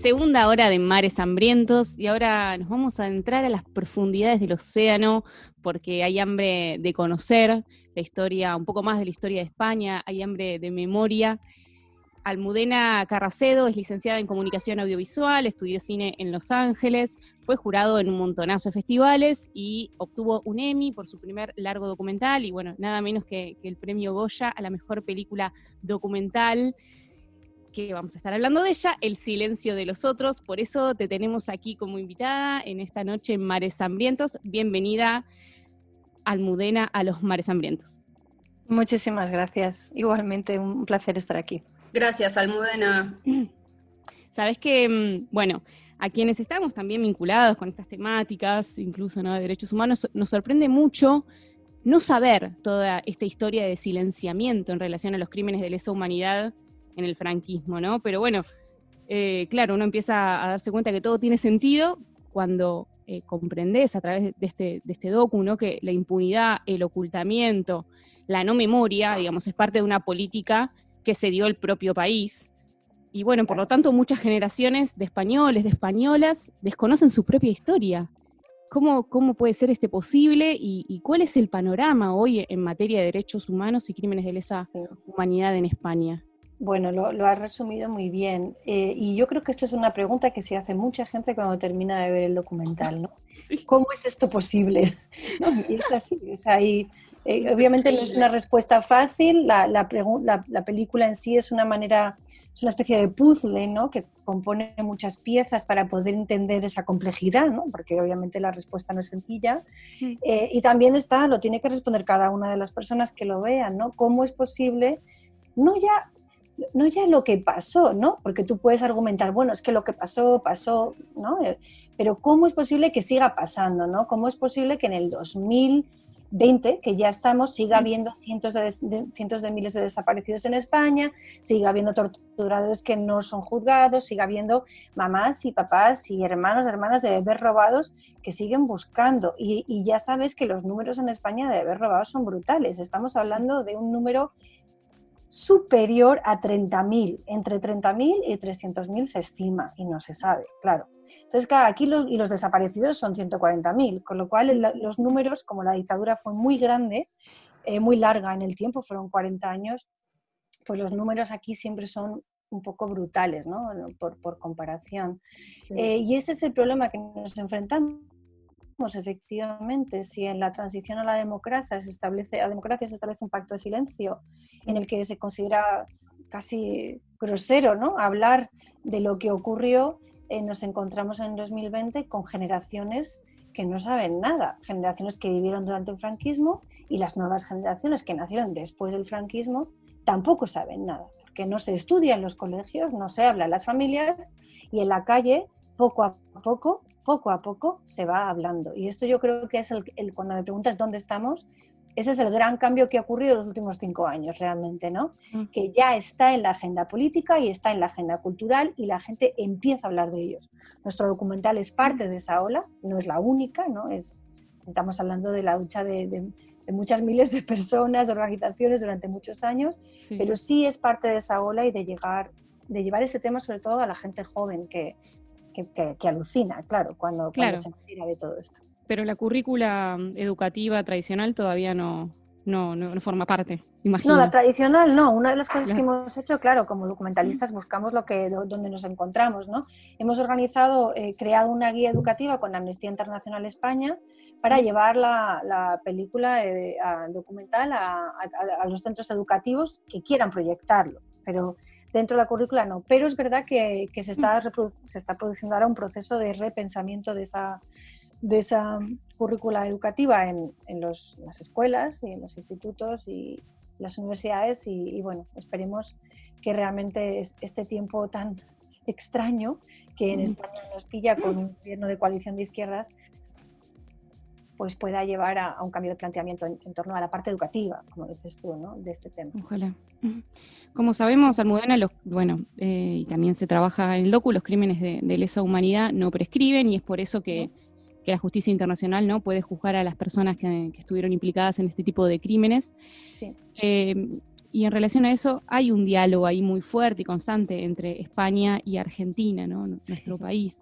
Segunda hora de Mares Hambrientos y ahora nos vamos a entrar a las profundidades del océano porque hay hambre de conocer la historia, un poco más de la historia de España, hay hambre de memoria. Almudena Carracedo es licenciada en comunicación audiovisual, estudió cine en Los Ángeles, fue jurado en un montonazo de festivales y obtuvo un Emmy por su primer largo documental y bueno, nada menos que, que el premio Goya a la mejor película documental que vamos a estar hablando de ella, El silencio de los otros. Por eso te tenemos aquí como invitada en esta noche en Mares Hambrientos. Bienvenida, Almudena, a los Mares Hambrientos. Muchísimas gracias. Igualmente, un placer estar aquí. Gracias, Almudena. Sabes que, mm, bueno, a quienes estamos también vinculados con estas temáticas, incluso ¿no? de derechos humanos, nos sorprende mucho no saber toda esta historia de silenciamiento en relación a los crímenes de lesa humanidad en el franquismo, ¿no? Pero bueno, eh, claro, uno empieza a darse cuenta que todo tiene sentido cuando eh, comprendes a través de este, de este docu, ¿no? Que la impunidad, el ocultamiento, la no memoria, digamos, es parte de una política que se dio el propio país. Y bueno, por lo tanto, muchas generaciones de españoles, de españolas, desconocen su propia historia. ¿Cómo, cómo puede ser este posible y, y, cuál es el panorama hoy en materia de derechos humanos y crímenes de lesa humanidad en España? Bueno, lo, lo, has resumido muy bien. Eh, y yo creo que esta es una pregunta que se hace mucha gente cuando termina de ver el documental, ¿no? Sí. ¿Cómo es esto posible? ¿No? Y es así. O sea, y, eh, obviamente no es una respuesta fácil. La, la, la, la, película en sí es una manera, es una especie de puzzle, ¿no? Que compone muchas piezas para poder entender esa complejidad, ¿no? Porque obviamente la respuesta no es sencilla. Sí. Eh, y también está, lo tiene que responder cada una de las personas que lo vean, ¿no? ¿Cómo es posible? No ya no ya lo que pasó, ¿no? Porque tú puedes argumentar, bueno, es que lo que pasó, pasó, ¿no? Eh, pero ¿cómo es posible que siga pasando, ¿no? ¿Cómo es posible que en el 2020, que ya estamos, siga habiendo cientos de, de, cientos de miles de desaparecidos en España, siga habiendo torturadores que no son juzgados, siga habiendo mamás y papás y hermanos, hermanas de bebés robados que siguen buscando? Y, y ya sabes que los números en España de bebés robados son brutales. Estamos hablando de un número superior a 30.000. Entre 30.000 y 300.000 se estima y no se sabe, claro. Entonces, claro, aquí los, y los desaparecidos son 140.000, con lo cual los números, como la dictadura fue muy grande, eh, muy larga en el tiempo, fueron 40 años, pues los números aquí siempre son un poco brutales, ¿no? Por, por comparación. Sí. Eh, y ese es el problema que nos enfrentamos efectivamente si en la transición a la democracia se establece, a democracia se establece un pacto de silencio en el que se considera casi grosero ¿no? hablar de lo que ocurrió, eh, nos encontramos en 2020 con generaciones que no saben nada, generaciones que vivieron durante el franquismo y las nuevas generaciones que nacieron después del franquismo tampoco saben nada, porque no se estudia en los colegios, no se habla en las familias y en la calle poco a poco poco a poco se va hablando. Y esto yo creo que es el, el, cuando me preguntas dónde estamos, ese es el gran cambio que ha ocurrido en los últimos cinco años realmente, ¿no? Mm. Que ya está en la agenda política y está en la agenda cultural y la gente empieza a hablar de ellos. Nuestro documental es parte de esa ola, no es la única, ¿no? Es, estamos hablando de la lucha de, de, de muchas miles de personas, de organizaciones durante muchos años, sí. pero sí es parte de esa ola y de llegar de llevar ese tema sobre todo a la gente joven que, que, que, que alucina, claro, cuando, claro. cuando se entera de todo esto. Pero la currícula educativa tradicional todavía no, no, no, no, forma parte, imagino. No, la tradicional no. Una de las cosas que hemos hecho, claro, como documentalistas buscamos lo que, donde nos encontramos, ¿no? Hemos organizado, eh, creado una guía educativa con Amnistía Internacional España para llevar la, la película eh, a, documental a, a, a, los centros educativos que quieran proyectarlo. Pero dentro de la currícula no. Pero es verdad que, que se, está se está produciendo ahora un proceso de repensamiento de esa, de esa currícula educativa en, en los, las escuelas y en los institutos y las universidades y, y, bueno, esperemos que realmente este tiempo tan extraño que en España nos pilla con un gobierno de coalición de izquierdas pues pueda llevar a, a un cambio de planteamiento en, en, torno a la parte educativa, como dices tú, ¿no? de este tema. Ojalá. Como sabemos, Almudena, los, bueno, eh, y también se trabaja en el docu, los crímenes de, de, lesa humanidad no prescriben y es por eso que, que, la justicia internacional no puede juzgar a las personas que, que estuvieron implicadas en este tipo de crímenes. Sí. Eh, y en relación a eso hay un diálogo ahí muy fuerte y constante entre España y Argentina, ¿no? nuestro país.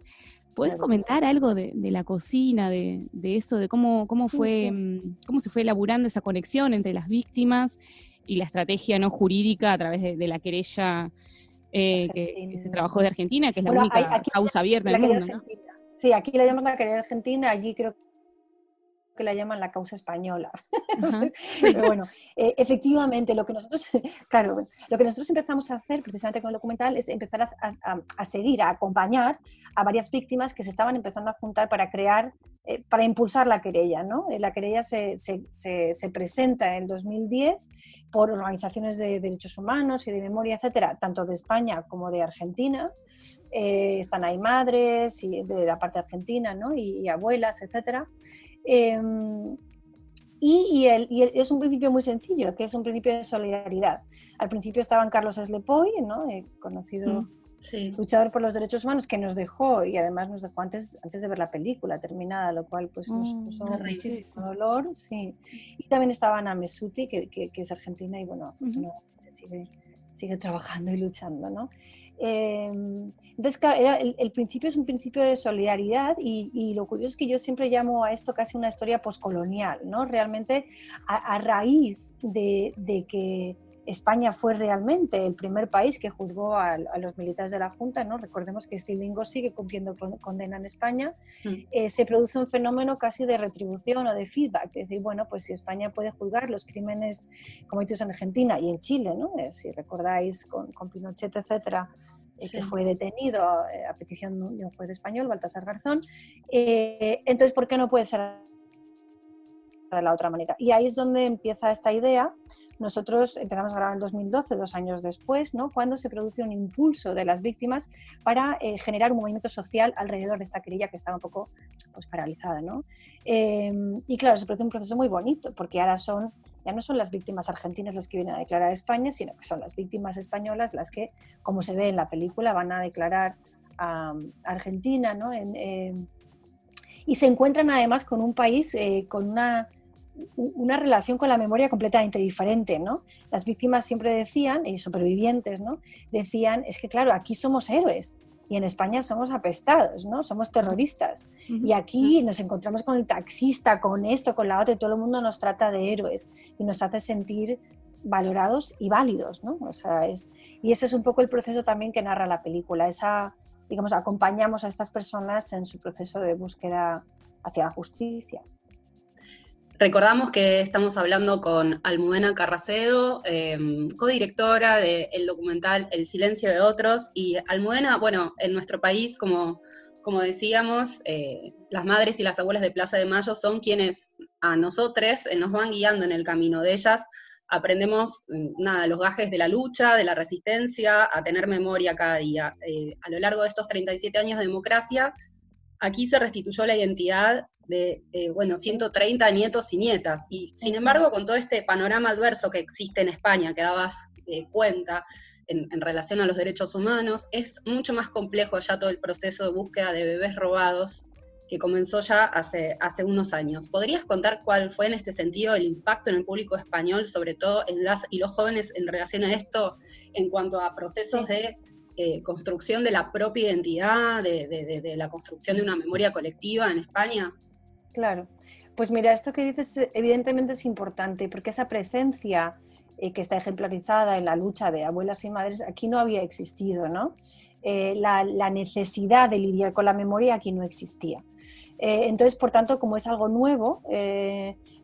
¿Puedes comentar algo de, la cocina, de, eso, de cómo, cómo, fue, mm, cómo se fue elaborando esa conexión entre las víctimas y la estrategia no jurídica a través de, la querella eh, que, se trabajó de Argentina, que es la única causa abierta en el mundo? ¿no? Sí, aquí la llaman la querella argentina, allí creo que la llaman la causa española. Pero bueno, eh, efectivamente, lo que nosotros, claro, lo que nosotros empezamos a hacer precisamente con el documental es empezar a, seguir, a acompañar a varias víctimas que se estaban empezando a juntar para crear, eh, para impulsar la querella. ¿no? Eh, la querella se, se, se, presenta en el 2010 por organizaciones de derechos humanos y de memoria, etcétera, tanto de España como de Argentina. están ahí madres y de la parte argentina ¿no? y, y abuelas, etcétera. Em, y, es un principio muy sencillo, que es un principio de solidaridad. Al principio estaban Carlos Eslepoy, ¿no? Eh, conocido mm, luchador por los derechos humanos, que nos dejó, y además nos dejó antes, antes de ver la película terminada, lo cual pues nos mm, puso muchísimo dolor. Sí. Y también estaba Ana Mesuti, que, que, es argentina y bueno, sigue, sigue trabajando y luchando. ¿no? Em, entonces, el, principio es un principio de solidaridad y, lo curioso es que yo siempre llamo a esto casi una historia poscolonial, ¿no? Realmente a, raíz de, que España fue realmente el primer país que juzgó a, los militares de la Junta, ¿no? Recordemos que Stilingo sigue cumpliendo condena en España, mm. eh, se produce un fenómeno casi de retribución o de feedback, es decir, bueno, pues si España puede juzgar los crímenes cometidos en Argentina y en Chile, ¿no? Eh, si recordáis con, con Pinochet, etcétera, eh, que fue detenido a petición de un juez español, Baltasar Garzón, entonces, ¿por qué no puede ser de la otra manera? Y ahí es donde empieza esta idea nosotros empezamos a grabar en 2012, dos años después, ¿no? cuando se produce un impulso de las víctimas para eh, generar un movimiento social alrededor de esta querella que estaba un poco pues, paralizada. ¿no? Em, y claro, se produce un proceso muy bonito, porque ahora son ya no son las víctimas argentinas las que vienen a declarar a España, sino que son las víctimas españolas las que, como se ve en la película, van a declarar a, Argentina, ¿no? Em, y se encuentran además con un país eh, con una una relación con la memoria completamente diferente, ¿no? Las víctimas siempre decían, y supervivientes, ¿no? Decían, es que claro, aquí somos héroes y en España somos apestados, ¿no? Somos terroristas. Y aquí nos encontramos con el taxista, con esto, con la otra, y todo el mundo nos trata de héroes y nos hace sentir valorados y válidos, ¿no? O sea, es, y ese es un poco el proceso también que narra la película, esa, digamos, acompañamos a estas personas en su proceso de búsqueda hacia la justicia. Recordamos que estamos hablando con Almudena Carracedo, em, codirectora del documental El silencio de otros. Y Almudena, bueno, en nuestro país, como, como decíamos, eh, las madres y las abuelas de Plaza de Mayo son quienes a nosotros eh, nos van guiando en el camino de ellas. Aprendemos, mm, nada, los gajes de la lucha, de la resistencia, a tener memoria cada día. Eh, a lo largo de estos 37 años de democracia, aquí se restituyó la identidad de, eh, bueno, 130 nietos y nietas. Y sin embargo, con todo este panorama adverso que existe en España, que dabas eh, cuenta en, relación a los derechos humanos, es mucho más complejo ya todo el proceso de búsqueda de bebés robados que comenzó ya hace, hace unos años. ¿Podrías contar cuál fue en este sentido el impacto en el público español, sobre todo en las y los jóvenes en relación a esto, en cuanto a procesos de eh, construcción de la propia identidad, de, la construcción de una memoria colectiva en España? Claro. Pues mira, esto que dices eh, evidentemente es importante porque esa presencia eh, que está ejemplarizada en la lucha de abuelas y madres aquí no había existido, ¿no? la, necesidad de lidiar con la memoria aquí no existía. entonces, por tanto, como es algo nuevo,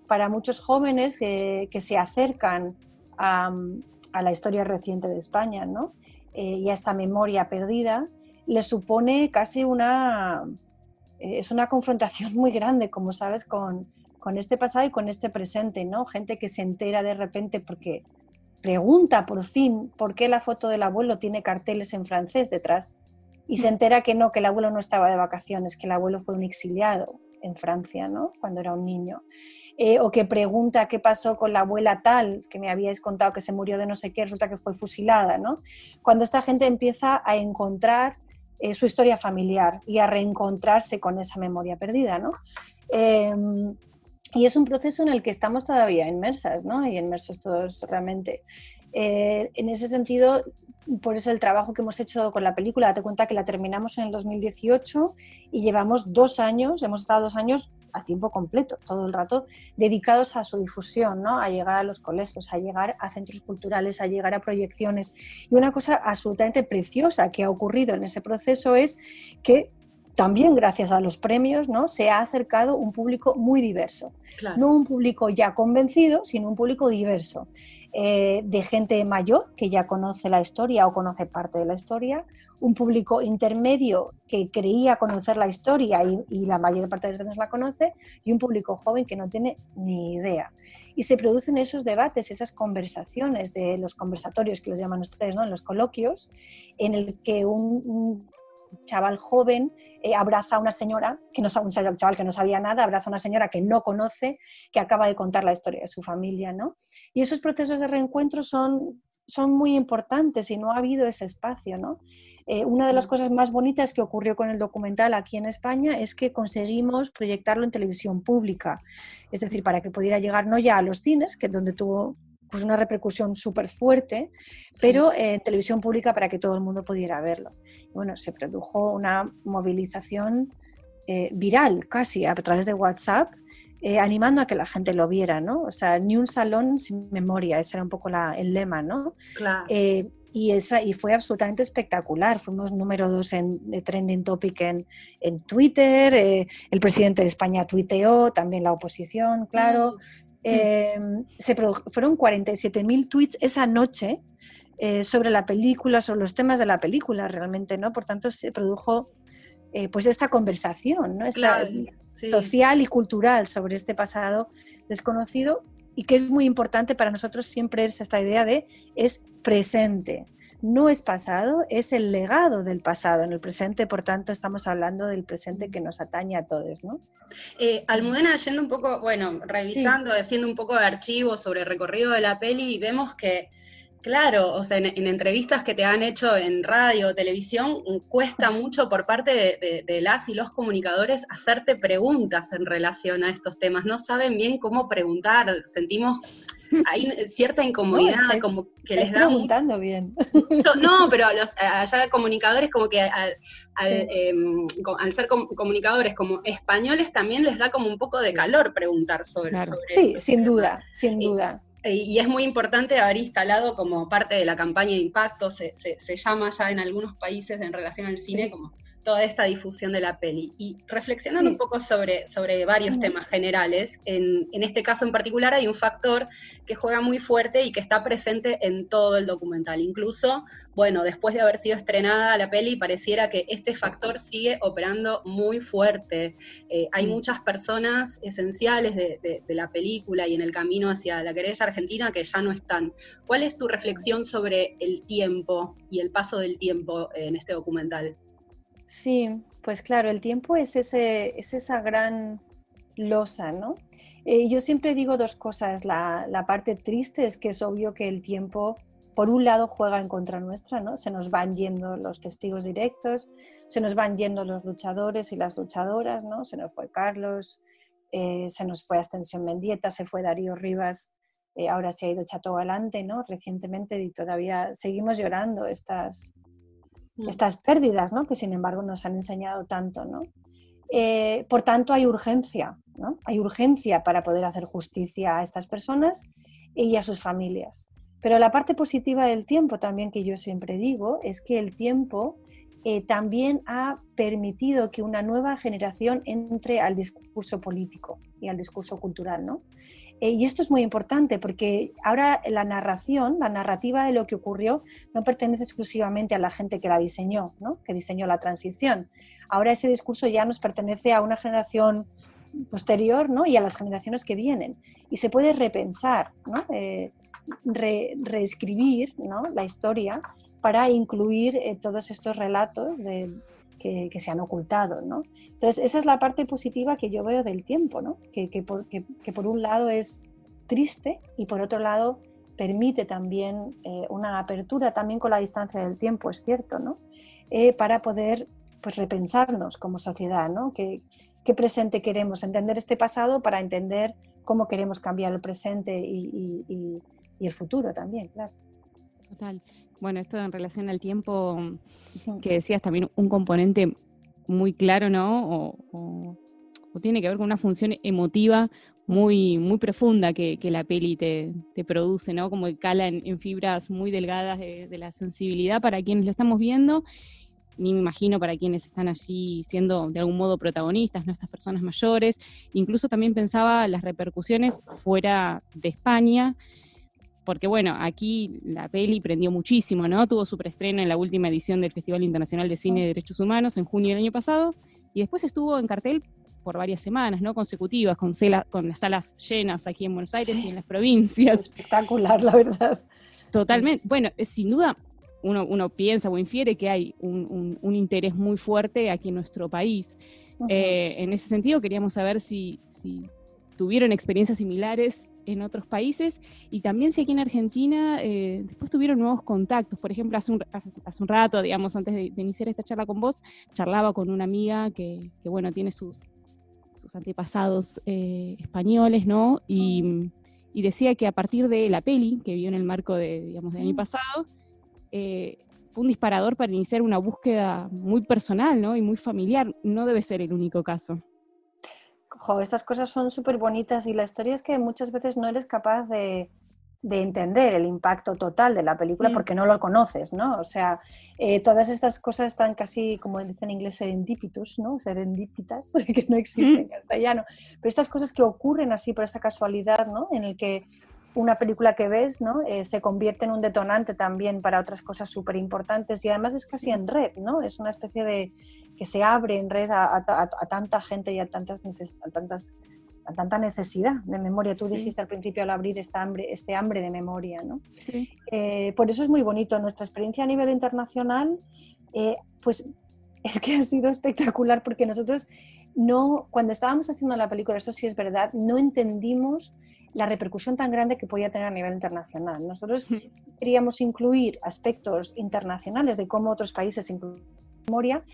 para muchos jóvenes que se acercan a, a, la historia reciente de España, ¿no? Eh, y a esta memoria perdida, le supone casi una, eh, es una confrontación muy grande, como sabes, con, con, este pasado y con este presente, ¿no? Gente que se entera de repente porque pregunta por fin por qué la foto del abuelo tiene carteles en francés detrás y se entera que no, que el abuelo no estaba de vacaciones, que el abuelo fue un exiliado en Francia, ¿no? Cuando era un niño. Eh, o que pregunta qué pasó con la abuela tal, que me habíais contado que se murió de no sé qué, resulta que fue fusilada, ¿no? Cuando esta gente empieza a encontrar eh, su historia familiar y a reencontrarse con esa memoria perdida, ¿no? Em, y es un proceso en el que estamos todavía inmersas, ¿no? Y inmersos todos realmente. Eh, en ese sentido, por eso el trabajo que hemos hecho con la película, date cuenta que la terminamos en el 2018 y llevamos dos años, hemos estado dos años a tiempo completo, todo el rato, dedicados a su difusión, ¿no? a llegar a los colegios, a llegar a centros culturales, a llegar a proyecciones. Y una cosa absolutamente preciosa que ha ocurrido en ese proceso es que también gracias a los premios, ¿no? Se ha acercado un público muy diverso. No un público ya convencido, sino un público diverso. Eh, de gente mayor que ya conoce la historia o conoce parte de la historia, un público intermedio que creía conocer la historia y, la mayor parte de las veces la conoce, y un público joven que no tiene ni idea. Y se producen esos debates, esas conversaciones de los conversatorios que los llaman ustedes, ¿no? en los coloquios, en el que un chaval joven eh, abraza a una señora, que no un chaval que no sabía nada, abraza a una señora que no conoce, que acaba de contar la historia de su familia, ¿no? Y esos procesos de reencuentro son, son muy importantes y no ha habido ese espacio, ¿no? Eh, una de las cosas más bonitas que ocurrió con el documental aquí en España es que conseguimos proyectarlo en televisión pública, es decir, para que pudiera llegar no ya a los cines, que es donde tuvo pues una repercusión súper fuerte, pero en televisión pública para que todo el mundo pudiera verlo. Bueno, se produjo una movilización eh, viral casi a través de WhatsApp, eh, animando a que la gente lo viera, ¿no? O sea, ni un salón sin memoria, ese era un poco el lema, ¿no? Claro. Eh, y, esa, y fue absolutamente espectacular. Fuimos número dos en trending topic en, en Twitter, el presidente de España tuiteó, también la oposición, claro. Em, se fueron 47.000 tweets esa noche eh, sobre la película, sobre los temas de la película realmente, ¿no? Por tanto, se produjo eh, pues esta conversación, ¿no? social y cultural sobre este pasado desconocido y que es muy importante para nosotros siempre es esta idea de es presente no es pasado, es el legado del pasado en el presente, por tanto estamos hablando del presente que nos atañe a todos, ¿no? Eh, Almudena, yendo un poco, bueno, revisando, haciendo un poco de archivo sobre el recorrido de la peli, vemos que Claro, o sea, en, entrevistas que te han hecho en radio o televisión, cuesta mucho por parte de, las y los comunicadores hacerte preguntas en relación a estos temas. No saben bien cómo preguntar, sentimos hay cierta incomodidad, como que les da... preguntando bien. no, pero los, allá comunicadores como que al, em, ser comunicadores como españoles también les da como un poco de calor preguntar sobre, eso. Sí, sin duda, sin duda. y es muy importante haber instalado como parte de la campaña de impacto, se, se, llama ya en algunos países en relación al cine como toda esta difusión de la peli. Y reflexionando un poco sobre, sobre varios temas generales, en, en, este caso en particular hay un factor que juega muy fuerte y que está presente en todo el documental. Incluso, bueno, después de haber sido estrenada la peli, pareciera que este factor sigue operando muy fuerte. Eh, hay muchas personas esenciales de, de, la película y en el camino hacia la querella argentina que ya no están. ¿Cuál es tu reflexión sobre el tiempo y el paso del tiempo en este documental? Sí, pues claro, el tiempo es, ese, es esa gran losa, ¿no? Eh, yo siempre digo dos cosas. La, parte triste es que es obvio que el tiempo, por un lado, juega en contra nuestra, ¿no? Se nos van yendo los testigos directos, se nos van yendo los luchadores y las luchadoras, ¿no? Se nos fue Carlos, eh, se nos fue Ascensión Mendieta, se fue Darío Rivas, eh, ahora se ha ido Chato Galante, ¿no? Recientemente y todavía seguimos llorando estas. Estas pérdidas, ¿no? que sin embargo nos han enseñado tanto. ¿no? Eh, por tanto, hay urgencia, ¿no? hay urgencia para poder hacer justicia a estas personas y a sus familias. Pero la parte positiva del tiempo también que yo siempre digo es que el tiempo eh, también ha permitido que una nueva generación entre al discurso político y al discurso cultural. ¿no? Eh, y esto es muy importante porque ahora la narración, la narrativa de lo que ocurrió, no pertenece exclusivamente a la gente que la diseñó, ¿no? que diseñó la transición. Ahora ese discurso ya nos pertenece a una generación posterior ¿no? y a las generaciones que vienen. Y se puede repensar, ¿no? Eh, reescribir ¿no? la historia para incluir eh, todos estos relatos que, se han ocultado, ¿no? Entonces, esa es la parte positiva que yo veo del tiempo, ¿no? Que, que, por, que, por, un lado es triste y por otro lado permite también eh, una apertura también con la distancia del tiempo, es cierto, ¿no? Eh, para poder pues repensarnos como sociedad, ¿no? ¿Qué, ¿Qué, presente queremos? Entender este pasado para entender cómo queremos cambiar el presente y, y, y el futuro también, claro. Total. Bueno, esto en relación al tiempo que decías también un componente muy claro, ¿no? O, tiene que ver con una función emotiva muy, muy profunda que, la peli te, produce, ¿no? Como que cala en, fibras muy delgadas de, la sensibilidad para quienes lo estamos viendo, ni me imagino para quienes están allí siendo de algún modo protagonistas, ¿no? Estas personas mayores. Incluso también pensaba las repercusiones fuera de España, porque bueno, aquí la peli prendió muchísimo, ¿no? Tuvo su preestreno en la última edición del Festival Internacional de Cine de Derechos Humanos en junio del año pasado, y después estuvo en cartel por varias semanas, ¿no? Consecutivas, con, con las salas llenas aquí en Buenos Aires y en las provincias. Espectacular, la verdad. Totalmente. Bueno, sin duda, uno, uno, piensa o infiere que hay un, interés muy fuerte aquí en nuestro país. Eh, en ese sentido, queríamos saber si, si tuvieron experiencias similares en otros países y también si aquí en Argentina eh, después tuvieron nuevos contactos. Por ejemplo, hace un, hace un rato, digamos, antes de, iniciar esta charla con vos, charlaba con una amiga que, bueno, tiene sus, sus antepasados eh, españoles, ¿no? Y, decía que a partir de la peli que vio en el marco de, digamos, del año pasado, eh, fue un disparador para iniciar una búsqueda muy personal, ¿no? Y muy familiar. No debe ser el único caso estas cosas son súper bonitas y la historia es que muchas veces no eres capaz de, entender el impacto total de la película mm. porque no lo conoces, ¿no? O sea, eh, todas estas cosas están casi, como dicen en inglés, serendipitus, ¿no? Serendípitas, que no existen en castellano. Pero estas cosas que ocurren así por esta casualidad, ¿no? En el que una película que ves ¿no? Eh, se convierte en un detonante también para otras cosas súper importantes y además es casi en red, ¿no? Es una especie de que se abre en red a, tanta gente y a, tantas, a, tantas, a tanta necesidad de memoria. Tú dijiste al principio al abrir esta hambre, este hambre de memoria, ¿no? Eh, por eso es muy bonito. Nuestra experiencia a nivel internacional, eh, pues es que ha sido espectacular porque nosotros no, cuando estábamos haciendo la película, esto sí es verdad, no entendimos la repercusión tan grande que podía tener a nivel internacional. Nosotros queríamos incluir aspectos internacionales de cómo otros países incluyen memoria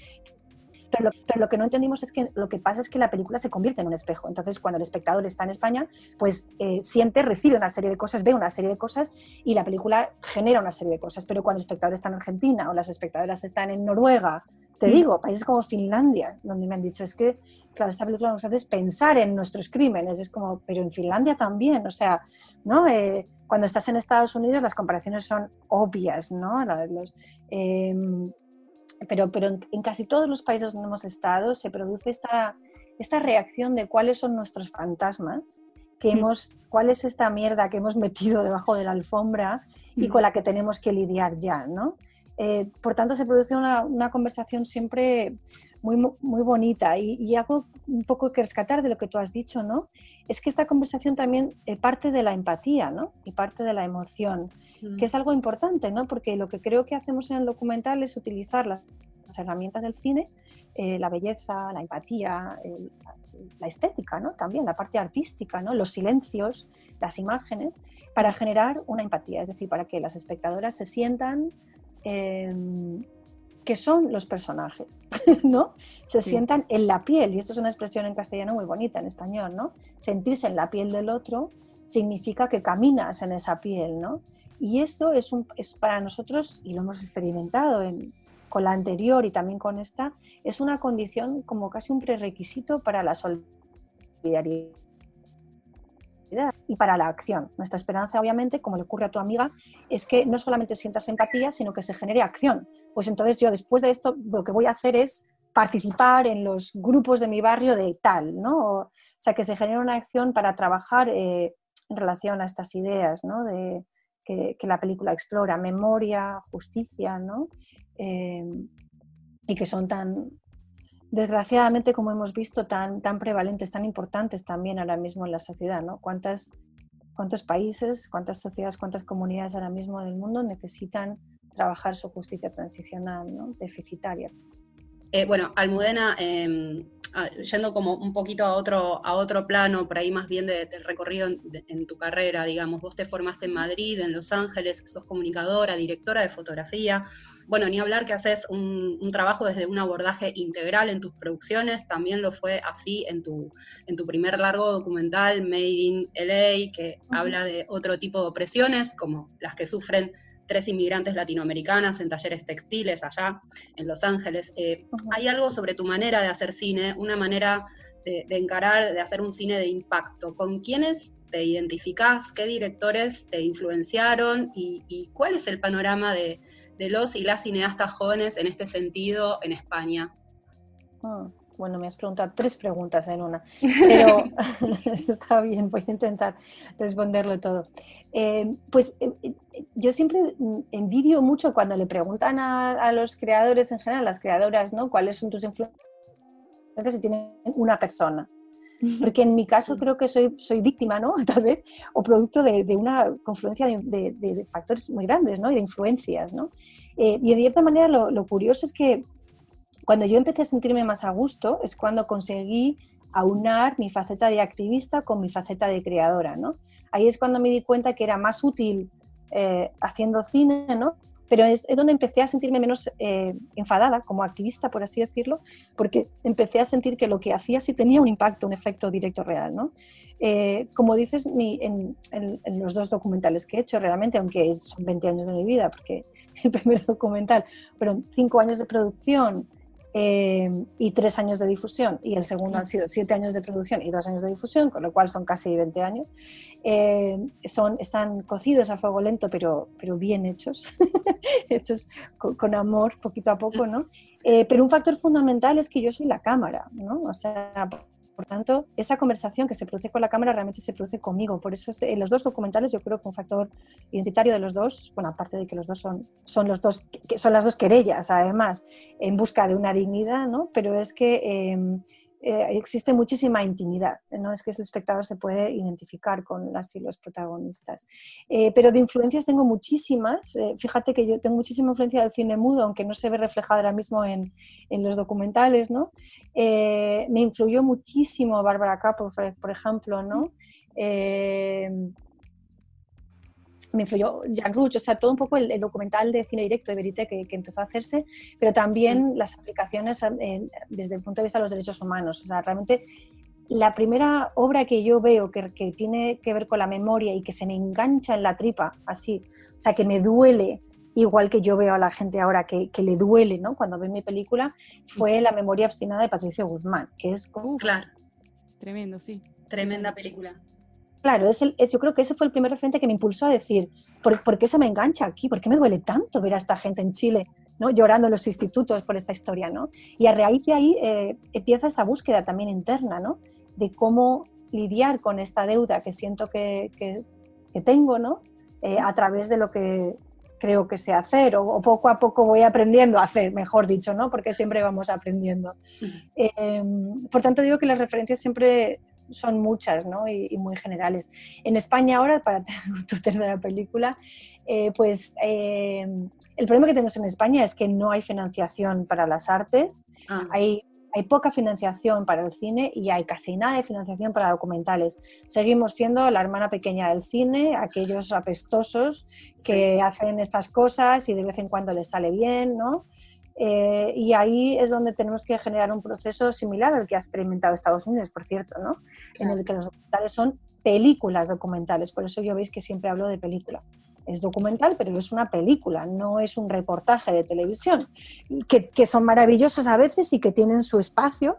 pero lo, que no entendimos es que lo que pasa es que la película se convierte en un espejo. Entonces, cuando el espectador está en España, pues eh, siente, recibe una serie de cosas, ve una serie de cosas y la película genera una serie de cosas. Pero cuando el espectador está en Argentina o las espectadoras están en Noruega, te mm. digo, países como Finlandia, donde me han dicho, es que, claro, esta película nos hace pensar en nuestros crímenes. Es como, pero en Finlandia también, o sea, ¿no? Eh, cuando estás en Estados Unidos las comparaciones son obvias, ¿no? Los, em, pero, pero en, casi todos los países donde hemos estado se produce esta, esta reacción de cuáles son nuestros fantasmas, que hemos, cuál es esta mierda que hemos metido debajo de la alfombra y con la que tenemos que lidiar ya, ¿no? Eh, por tanto, se produce una, una conversación siempre muy, muy bonita y, y, algo un poco que rescatar de lo que tú has dicho, ¿no? Es que esta conversación también eh, parte de la empatía, ¿no? Y parte de la emoción, que es algo importante, ¿no? Porque lo que creo que hacemos en el documental es utilizar las, herramientas del cine, eh, la belleza, la empatía, la estética, ¿no? También la parte artística, ¿no? Los silencios, las imágenes, para generar una empatía, es decir, para que las espectadoras se sientan Em, que son los personajes, ¿no? Se sientan en la piel, y esto es una expresión en castellano muy bonita, en español, ¿no? Sentirse en la piel del otro significa que caminas en esa piel, ¿no? Y esto es, un, es para nosotros, y lo hemos experimentado con la anterior y también con esta, es una condición como casi un prerequisito para la solidaridad y para la acción. Nuestra esperanza, obviamente, como le ocurre a tu amiga, es que no solamente sientas empatía, sino que se genere acción. Pues entonces yo después de esto lo que voy a hacer es participar en los grupos de mi barrio de tal, ¿no? O, sea, que se genere una acción para trabajar eh, en relación a estas ideas, ¿no? De, que, la película explora, memoria, justicia, ¿no? Eh, y que son tan, desgraciadamente, como hemos visto, tan, tan prevalentes, tan importantes también ahora mismo en la sociedad, ¿no? ¿Cuántas, ¿Cuántos países, cuántas sociedades, cuántas comunidades ahora mismo en el mundo necesitan trabajar su justicia transicional, ¿no? Deficitaria. Eh, bueno, Almudena, em, yendo como un poquito a otro, a otro plano, por ahí más bien del recorrido en, tu carrera, digamos, vos te formaste en Madrid, en Los Ángeles, sos comunicadora, directora de fotografía, bueno, ni hablar que haces un, trabajo desde un abordaje integral en tus producciones, también lo fue así en tu, en tu primer largo documental, Made in LA, que habla de otro tipo de opresiones, como las que sufren tres inmigrantes latinoamericanas en talleres textiles allá en Los Ángeles. Eh, ¿Hay algo sobre tu manera de hacer cine, una manera de, encarar, de hacer un cine de impacto? ¿Con quiénes te identificás? ¿Qué directores te influenciaron? ¿Y, cuál es el panorama de, los y las cineastas jóvenes en este sentido en España? Ah, bueno, me has preguntado tres preguntas en una, pero está bien, voy a intentar responderlo todo. Eh, pues eh, eh, yo siempre envidio mucho cuando le preguntan a, los creadores en general, las creadoras, ¿no? ¿Cuáles son tus influencias? Si tienen una persona. Porque en mi caso creo que soy, soy víctima, ¿no? Tal vez, o producto de, una confluencia de, factores muy grandes, ¿no? Y de influencias, ¿no? y de cierta manera lo, lo curioso es que cuando yo empecé a sentirme más a gusto es cuando conseguí aunar mi faceta de activista con mi faceta de creadora, ¿no? Ahí es cuando me di cuenta que era más útil eh, haciendo cine, ¿no? Pero es, donde empecé a sentirme menos eh, enfadada como activista, por así decirlo, porque empecé a sentir que lo que hacía sí tenía un impacto, un efecto directo real, ¿no? Eh, como dices, en, en, los dos documentales que he hecho, realmente, aunque son 20 años de mi vida, porque el primer documental fueron 5 años de producción, Em, y tres años de difusión, y el segundo han sido siete años de producción y dos años de difusión, con lo cual son casi 20 años. Em, son, están cocidos a fuego lento, pero, pero bien hechos, hechos con, amor, poquito a poco, ¿no? Eh, pero un factor fundamental es que yo soy la cámara, ¿no? O sea, por tanto, esa conversación que se produce con la cámara realmente se produce conmigo. Por eso en los dos documentales yo creo que un factor identitario de los dos, bueno, aparte de que los dos son, son, los dos, son las dos querellas, además, en busca de una dignidad, ¿no? Pero es que... Em, eh, existe muchísima intimidad, ¿no? Es que el espectador se puede identificar con las y los protagonistas. Eh, pero de influencias tengo muchísimas. Eh, fíjate que yo tengo muchísima influencia del cine mudo, aunque no se ve reflejada ahora mismo en, en los documentales, ¿no? me influyó muchísimo Barbara Kapoor, por ejemplo, ¿no? Me influyó Jan Ruch, o sea, todo un poco el, documental de cine directo de Verité que, empezó a hacerse, pero también las aplicaciones desde el punto de vista de los derechos humanos. O sea, realmente la primera obra que yo veo que, que, tiene que ver con la memoria y que se me engancha en la tripa, así, o sea, que me duele, igual que yo veo a la gente ahora que, que le duele, ¿no? Cuando ve mi película, fue La memoria obstinada de Patricio Guzmán, que es como... Claro. Tremendo, sí. Tremenda película. Claro, es el, yo creo que ese fue el primer referente que me impulsó a decir, ¿por, qué se me engancha aquí? ¿Por qué me duele tanto ver a esta gente en Chile ¿no? llorando en los institutos por esta historia? ¿no? Y a raíz de ahí eh, empieza esta búsqueda también interna ¿no? de cómo lidiar con esta deuda que siento que, que, tengo ¿no? Eh, a través de lo que creo que sé hacer o, poco a poco voy aprendiendo a hacer, mejor dicho, ¿no? porque siempre vamos aprendiendo. Em, por tanto, digo que las referencias siempre son muchas ¿no? y, muy generales. En España ahora, para tu tercera película, eh, pues eh, el problema que tenemos en España es que no hay financiación para las artes, ah. hay, hay poca financiación para el cine y hay casi nada de financiación para documentales. Seguimos siendo la hermana pequeña del cine, aquellos apestosos que hacen estas cosas y de vez en cuando les sale bien, ¿no? Eh, y ahí es donde tenemos que generar un proceso similar al que ha experimentado Estados Unidos, por cierto, ¿no? En el que los documentales son películas documentales. Por eso yo veis que siempre hablo de película. Es documental, pero es una película, no es un reportaje de televisión, que, que son maravillosos a veces y que tienen su espacio,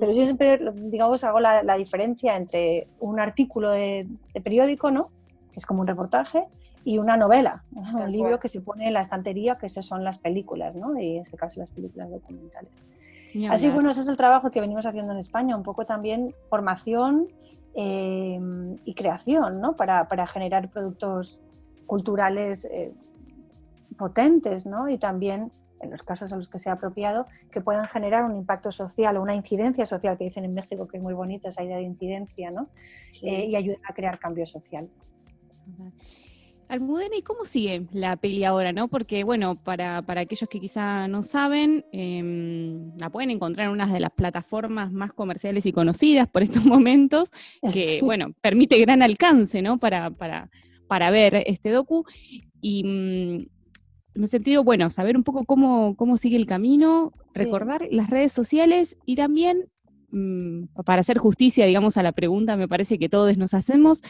pero yo siempre, digamos, hago la, la diferencia entre un artículo de, de periódico, ¿no? que es como un reportaje, y una novela, un libro que se pone en la estantería, que esas son las películas, ¿no? y en este caso las películas documentales. Así, bueno, ese es el trabajo que venimos haciendo en España, un poco también formación eh, y creación, ¿no? Para, para generar productos culturales eh, potentes, ¿no? Y también, en los casos a los que sea apropiado, que puedan generar un impacto social o una incidencia social, que dicen en México que es muy bonito esa idea de incidencia, ¿no? Eh, y ayudar a crear cambio social. Almudena, ¿y cómo sigue la peli ahora, no? Porque, bueno, para, aquellos que quizá no saben, em, la pueden encontrar en una de las plataformas más comerciales y conocidas por estos momentos, que, bueno, permite gran alcance, ¿no? Para, para, para ver este docu. Y mm, en el sentido, bueno, saber un poco cómo, cómo sigue el camino, recordar las redes sociales y también para hacer justicia, digamos, a la pregunta, me parece que todos nos hacemos,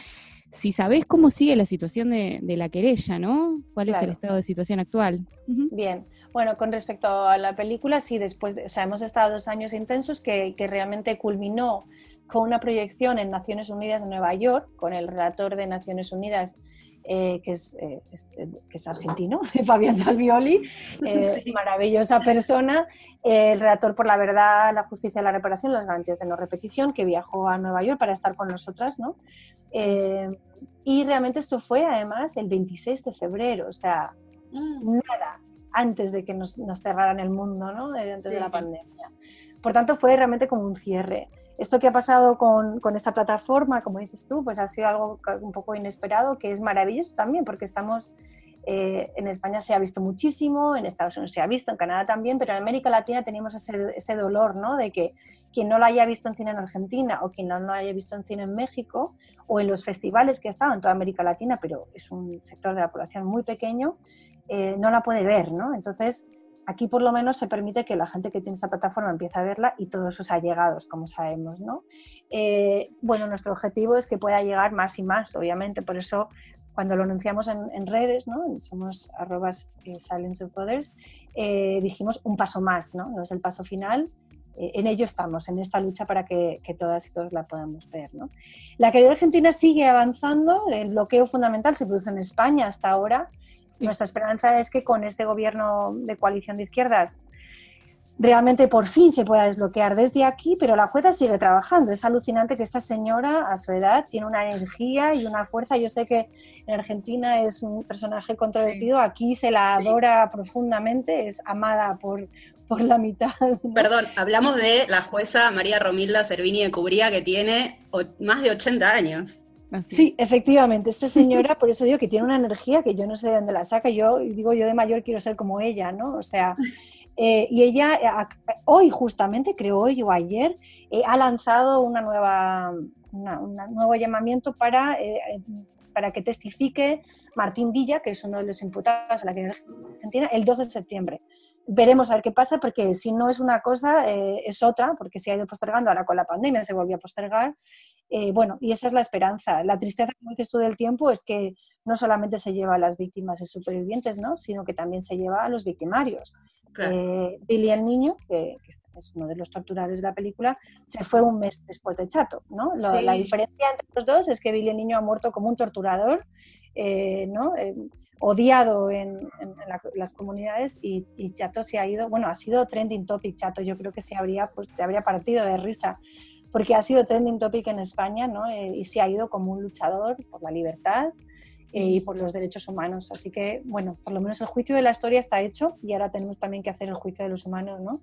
si sabés cómo sigue la situación de, la querella, ¿no? ¿Cuál es el estado de situación actual? Bien, bueno, con respecto a la película, sí, después, de, o sea, hemos estado dos años intensos que, que realmente culminó con una proyección en Naciones Unidas en Nueva York, con el relator de Naciones Unidas eh, que, es, eh, eh, que, es, argentino, Fabián Salvioli, maravillosa persona, el redactor por la verdad, la justicia y la reparación, las garantías de no repetición, que viajó a Nueva York para estar con nosotras, ¿no? y realmente esto fue además el 26 de febrero, o sea, mm. nada antes de que nos, nos cerraran el mundo, ¿no? Antes de la pandemia. Por tanto, fue realmente como un cierre esto que ha pasado con, con, esta plataforma, como dices tú, pues ha sido algo un poco inesperado, que es maravilloso también, porque estamos, eh, en España se ha visto muchísimo, en Estados Unidos se ha visto, en Canadá también, pero en América Latina tenemos ese, ese dolor, ¿no? De que quien no lo haya visto en cine en Argentina o quien no lo haya visto en cine en México o en los festivales que ha estado en toda América Latina, pero es un sector de la población muy pequeño, eh, no la puede ver, ¿no? Entonces, aquí por lo menos se permite que la gente que tiene esta plataforma empiece a verla y todos sus allegados, como sabemos, ¿no? Eh, bueno, nuestro objetivo es que pueda llegar más y más, obviamente, por eso cuando lo anunciamos en, redes, ¿no? Somos arrobas eh, Silence of Others, eh, dijimos un paso más, ¿no? No es el paso final, en ello estamos, en esta lucha para que, todas y todos la podamos ver. ¿no? La querida argentina sigue avanzando, el bloqueo fundamental se produce en España hasta ahora, nuestra esperanza es que con este gobierno de coalición de izquierdas realmente por fin se pueda desbloquear desde aquí, pero la jueza sigue trabajando. Es alucinante que esta señora, a su edad, tiene una energía y una fuerza. Yo sé que en Argentina es un personaje controvertido, aquí se la adora profundamente, es amada por, por la mitad. Perdón, hablamos de la jueza María Romilda Servini de Cubría, que tiene más de 80 años sí, efectivamente, esta señora, por eso digo que tiene una energía que yo no sé de dónde la saca, yo digo, yo de mayor quiero ser como ella, ¿no? O sea, eh, y ella eh, hoy justamente, creo hoy o ayer, eh, ha lanzado una nueva, un nuevo llamamiento para, para que testifique Martín Villa, que es uno de los imputados en la criminal argentina, el 2 de septiembre veremos a ver qué pasa, porque si no es una cosa, es otra, porque se ha ido postergando, ahora con la pandemia se volvió a postergar, eh, bueno, y esa es la esperanza. La tristeza, como dices tú, del tiempo es que no solamente se lleva a las víctimas y supervivientes, ¿no? sino que también se lleva a los victimarios. Eh, Billy el niño, que, es uno de los torturadores de la película, se fue un mes después de Chato. ¿no? La diferencia entre los dos es que Billy el niño ha muerto como un torturador, eh, ¿no? odiado en, las comunidades y, Chato se ha ido, bueno, ha sido trending topic Chato, yo creo que se habría, pues, te habría partido de risa porque ha sido trending topic en España ¿no? Eh, y se ha ido como un luchador por la libertad eh, y por los derechos humanos. Así que, bueno, por lo menos el juicio de la historia está hecho y ahora tenemos también que hacer el juicio de los humanos, ¿no?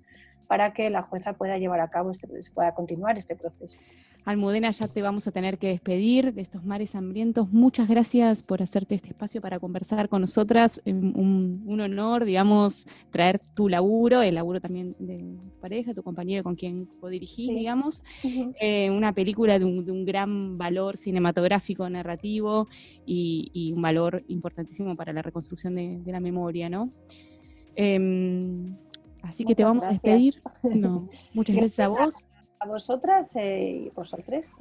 Para que la jueza pueda llevar a cabo, este, pueda continuar este proceso. Almudena, ya te vamos a tener que despedir de estos mares hambrientos. Muchas gracias por hacerte este espacio para conversar con nosotras. Un, honor, digamos, traer tu laburo, el laburo también de tu pareja, tu compañero con quien codirigís, digamos. Eh, una película de un, gran valor cinematográfico, narrativo y, un valor importantísimo para la reconstrucción de, la memoria, ¿no? Em, así que te vamos a despedir. muchas gracias a vos a vosotras eh, y vosotros.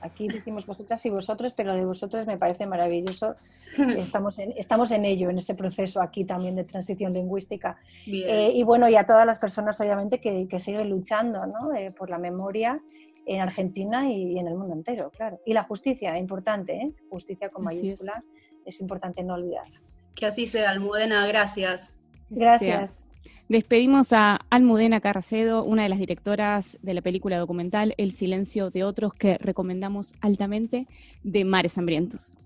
Aquí decimos vosotras y vosotros, pero de vosotros me parece maravilloso. Estamos en, estamos en ello, en ese proceso aquí también de transición lingüística. Eh, y bueno, y a todas las personas, obviamente, que, que siguen luchando ¿no? Eh, por la memoria en Argentina y en el mundo entero, claro. Y la justicia, importante, ¿eh? justicia con mayúscula, es. importante no olvidarla. Que así sea, Almudena, gracias. Gracias. Despedimos a Almudena Carracedo, una de las directoras de la película documental El silencio de otros que recomendamos altamente de Mares Hambrientos.